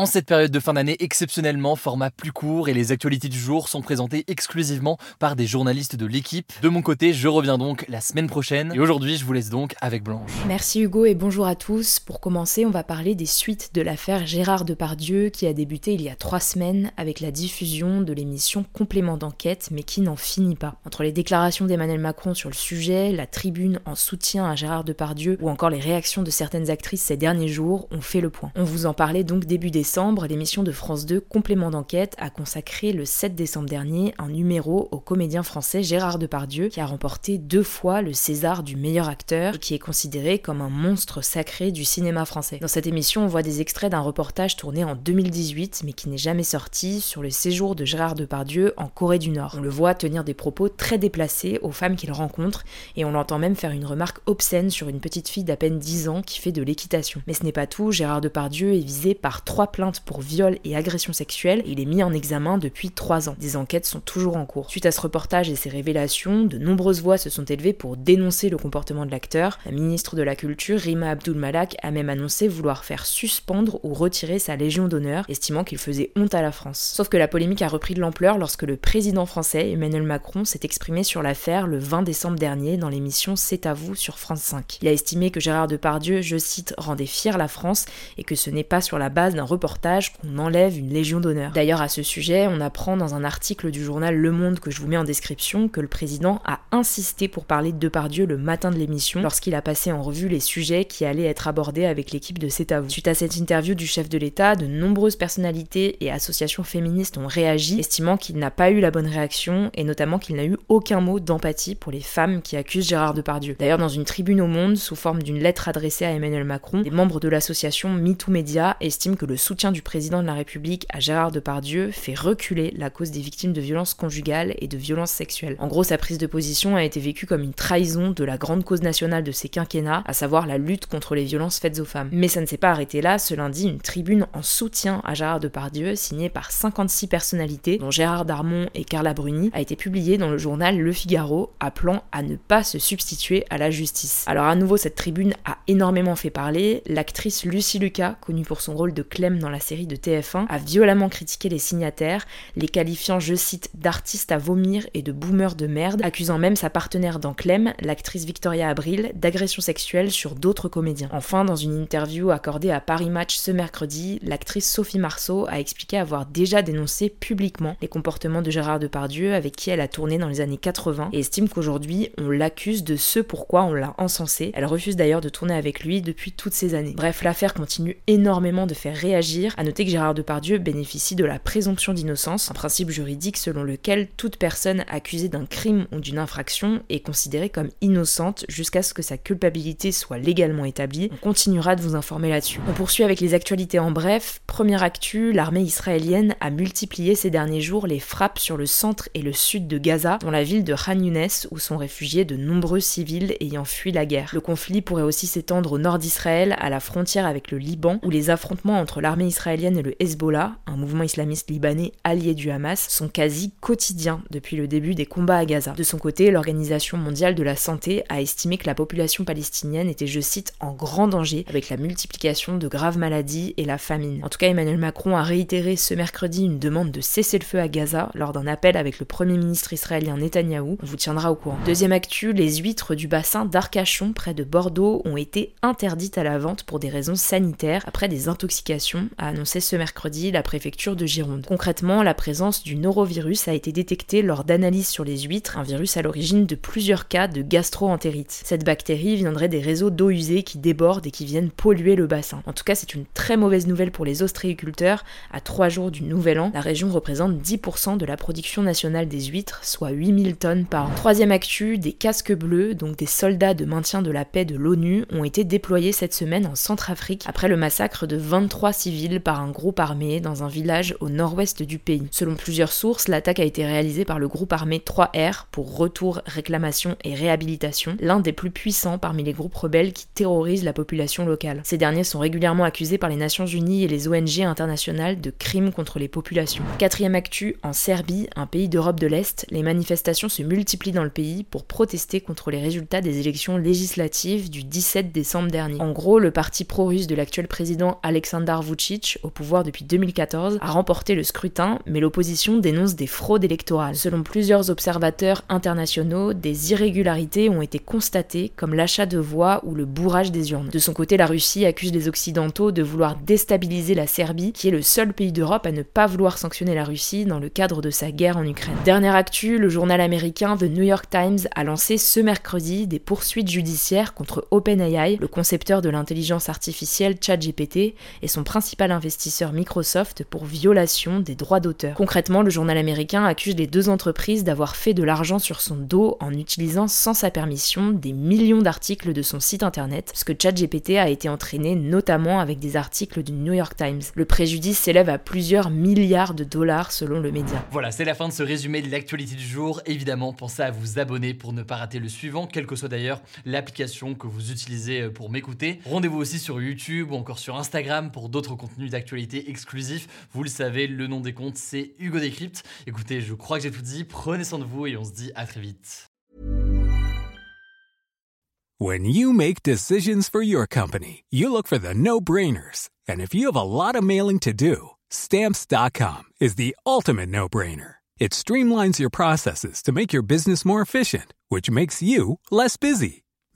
En cette période de fin d'année, exceptionnellement, format plus court et les actualités du jour sont présentées exclusivement par des journalistes de l'équipe. De mon côté, je reviens donc la semaine prochaine et aujourd'hui, je vous laisse donc avec Blanche. Merci Hugo et bonjour à tous. Pour commencer, on va parler des suites de l'affaire Gérard Depardieu qui a débuté il y a trois semaines avec la diffusion de l'émission Complément d'enquête mais qui n'en finit pas. Entre les déclarations d'Emmanuel Macron sur le sujet, la tribune en soutien à Gérard Depardieu ou encore les réactions de certaines actrices ces derniers jours, on fait le point. On vous en parlait donc début décembre l'émission de France 2 Complément d'enquête a consacré le 7 décembre dernier un numéro au comédien français Gérard Depardieu qui a remporté deux fois le César du meilleur acteur et qui est considéré comme un monstre sacré du cinéma français. Dans cette émission, on voit des extraits d'un reportage tourné en 2018 mais qui n'est jamais sorti sur le séjour de Gérard Depardieu en Corée du Nord. On le voit tenir des propos très déplacés aux femmes qu'il rencontre et on l'entend même faire une remarque obscène sur une petite fille d'à peine 10 ans qui fait de l'équitation. Mais ce n'est pas tout, Gérard Depardieu est visé par trois plainte pour viol et agression sexuelle il est mis en examen depuis 3 ans. Des enquêtes sont toujours en cours. Suite à ce reportage et ses révélations, de nombreuses voix se sont élevées pour dénoncer le comportement de l'acteur. La ministre de la Culture, Rima Abdul Malak, a même annoncé vouloir faire suspendre ou retirer sa Légion d'honneur, estimant qu'il faisait honte à la France. Sauf que la polémique a repris de l'ampleur lorsque le président français, Emmanuel Macron, s'est exprimé sur l'affaire le 20 décembre dernier dans l'émission C'est à vous sur France 5. Il a estimé que Gérard Depardieu, je cite, rendait fier la France et que ce n'est pas sur la base d'un reportage qu'on enlève une Légion d'honneur. D'ailleurs, à ce sujet, on apprend dans un article du journal Le Monde que je vous mets en description que le président a insisté pour parler de Depardieu le matin de l'émission lorsqu'il a passé en revue les sujets qui allaient être abordés avec l'équipe de C'est à vous. Suite à cette interview du chef de l'État, de nombreuses personnalités et associations féministes ont réagi, estimant qu'il n'a pas eu la bonne réaction et notamment qu'il n'a eu aucun mot d'empathie pour les femmes qui accusent Gérard Depardieu. D'ailleurs, dans une tribune au Monde, sous forme d'une lettre adressée à Emmanuel Macron, les membres de l'association MeToo Media estiment que le soutien du président de la République à Gérard Depardieu fait reculer la cause des victimes de violences conjugales et de violences sexuelles. En gros, sa prise de position a été vécue comme une trahison de la grande cause nationale de ces quinquennats, à savoir la lutte contre les violences faites aux femmes. Mais ça ne s'est pas arrêté là, ce lundi, une tribune en soutien à Gérard Depardieu, signée par 56 personnalités, dont Gérard Darmon et Carla Bruni, a été publiée dans le journal Le Figaro, appelant à ne pas se substituer à la justice. Alors à nouveau, cette tribune a énormément fait parler. L'actrice Lucie Lucas, connue pour son rôle de Clem dans la série de TF1, a violemment critiqué les signataires, les qualifiant, je cite, d'artistes à vomir et de boomers de merde, accusant même sa partenaire dans Clem, l'actrice Victoria Abril, d'agression sexuelle sur d'autres comédiens. Enfin, dans une interview accordée à Paris Match ce mercredi, l'actrice Sophie Marceau a expliqué avoir déjà dénoncé publiquement les comportements de Gérard Depardieu avec qui elle a tourné dans les années 80 et estime qu'aujourd'hui on l'accuse de ce pourquoi on l'a encensé. Elle refuse d'ailleurs de tourner avec lui depuis toutes ces années. Bref, l'affaire continue énormément de faire réagir à noter que Gérard Depardieu bénéficie de la présomption d'innocence, un principe juridique selon lequel toute personne accusée d'un crime ou d'une infraction est considérée comme innocente jusqu'à ce que sa culpabilité soit légalement établie. On continuera de vous informer là-dessus. On poursuit avec les actualités en bref. Première actu, l'armée israélienne a multiplié ces derniers jours les frappes sur le centre et le sud de Gaza, dont la ville de Khan Younes, où sont réfugiés de nombreux civils ayant fui la guerre. Le conflit pourrait aussi s'étendre au nord d'Israël, à la frontière avec le Liban, où les affrontements entre l'armée israélienne et le Hezbollah, un mouvement islamiste libanais allié du Hamas, sont quasi quotidiens depuis le début des combats à Gaza. De son côté, l'Organisation mondiale de la santé a estimé que la population palestinienne était, je cite, en grand danger avec la multiplication de graves maladies et la famine. En tout cas, Emmanuel Macron a réitéré ce mercredi une demande de cesser le feu à Gaza lors d'un appel avec le premier ministre israélien Netanyahou. On vous tiendra au courant. Deuxième actu, les huîtres du bassin d'Arcachon près de Bordeaux ont été interdites à la vente pour des raisons sanitaires après des intoxications a annoncé ce mercredi la préfecture de Gironde. Concrètement, la présence du norovirus a été détectée lors d'analyses sur les huîtres, un virus à l'origine de plusieurs cas de gastroentérite. Cette bactérie viendrait des réseaux d'eau usée qui débordent et qui viennent polluer le bassin. En tout cas, c'est une très mauvaise nouvelle pour les ostréiculteurs. À trois jours du Nouvel An, la région représente 10% de la production nationale des huîtres, soit 8000 tonnes par an. Troisième actu, des casques bleus, donc des soldats de maintien de la paix de l'ONU, ont été déployés cette semaine en Centrafrique après le massacre de 23 civils par un groupe armé dans un village au nord-ouest du pays. Selon plusieurs sources, l'attaque a été réalisée par le groupe armé 3R pour Retour, Réclamation et Réhabilitation, l'un des plus puissants parmi les groupes rebelles qui terrorisent la population locale. Ces derniers sont régulièrement accusés par les Nations Unies et les ONG internationales de crimes contre les populations. Quatrième actu, en Serbie, un pays d'Europe de l'Est, les manifestations se multiplient dans le pays pour protester contre les résultats des élections législatives du 17 décembre dernier. En gros, le parti pro-russe de l'actuel président Aleksandar Vucic, au pouvoir depuis 2014, a remporté le scrutin, mais l'opposition dénonce des fraudes électorales. Selon plusieurs observateurs internationaux, des irrégularités ont été constatées, comme l'achat de voix ou le bourrage des urnes. De son côté, la Russie accuse les Occidentaux de vouloir déstabiliser la Serbie, qui est le seul pays d'Europe à ne pas vouloir sanctionner la Russie dans le cadre de sa guerre en Ukraine. Dernière actu, le journal américain The New York Times a lancé ce mercredi des poursuites judiciaires contre OpenAI, le concepteur de l'intelligence artificielle ChatGPT, et son principal investisseur Microsoft pour violation des droits d'auteur. Concrètement, le journal américain accuse les deux entreprises d'avoir fait de l'argent sur son dos en utilisant sans sa permission des millions d'articles de son site internet, ce que ChatGPT a été entraîné notamment avec des articles du New York Times. Le préjudice s'élève à plusieurs milliards de dollars selon le média. Voilà, c'est la fin de ce résumé de l'actualité du jour. Évidemment, pensez à vous abonner pour ne pas rater le suivant, quelle que soit d'ailleurs l'application que vous utilisez euh, pour m'écouter. Rendez-vous aussi sur YouTube ou encore sur Instagram pour d'autres contenus d'actualité exclusifs. Vous le savez, le nom des comptes, c'est Hugo Décrypte. Écoutez, je crois que j'ai tout dit. Prenez soin de vous et on se dit à très vite. When you make decisions for your company, you look for the no-brainers. And if you have a lot of mailing to do, stamps.com is the ultimate no-brainer. It streamlines your processes to make your business more efficient, which makes you less busy.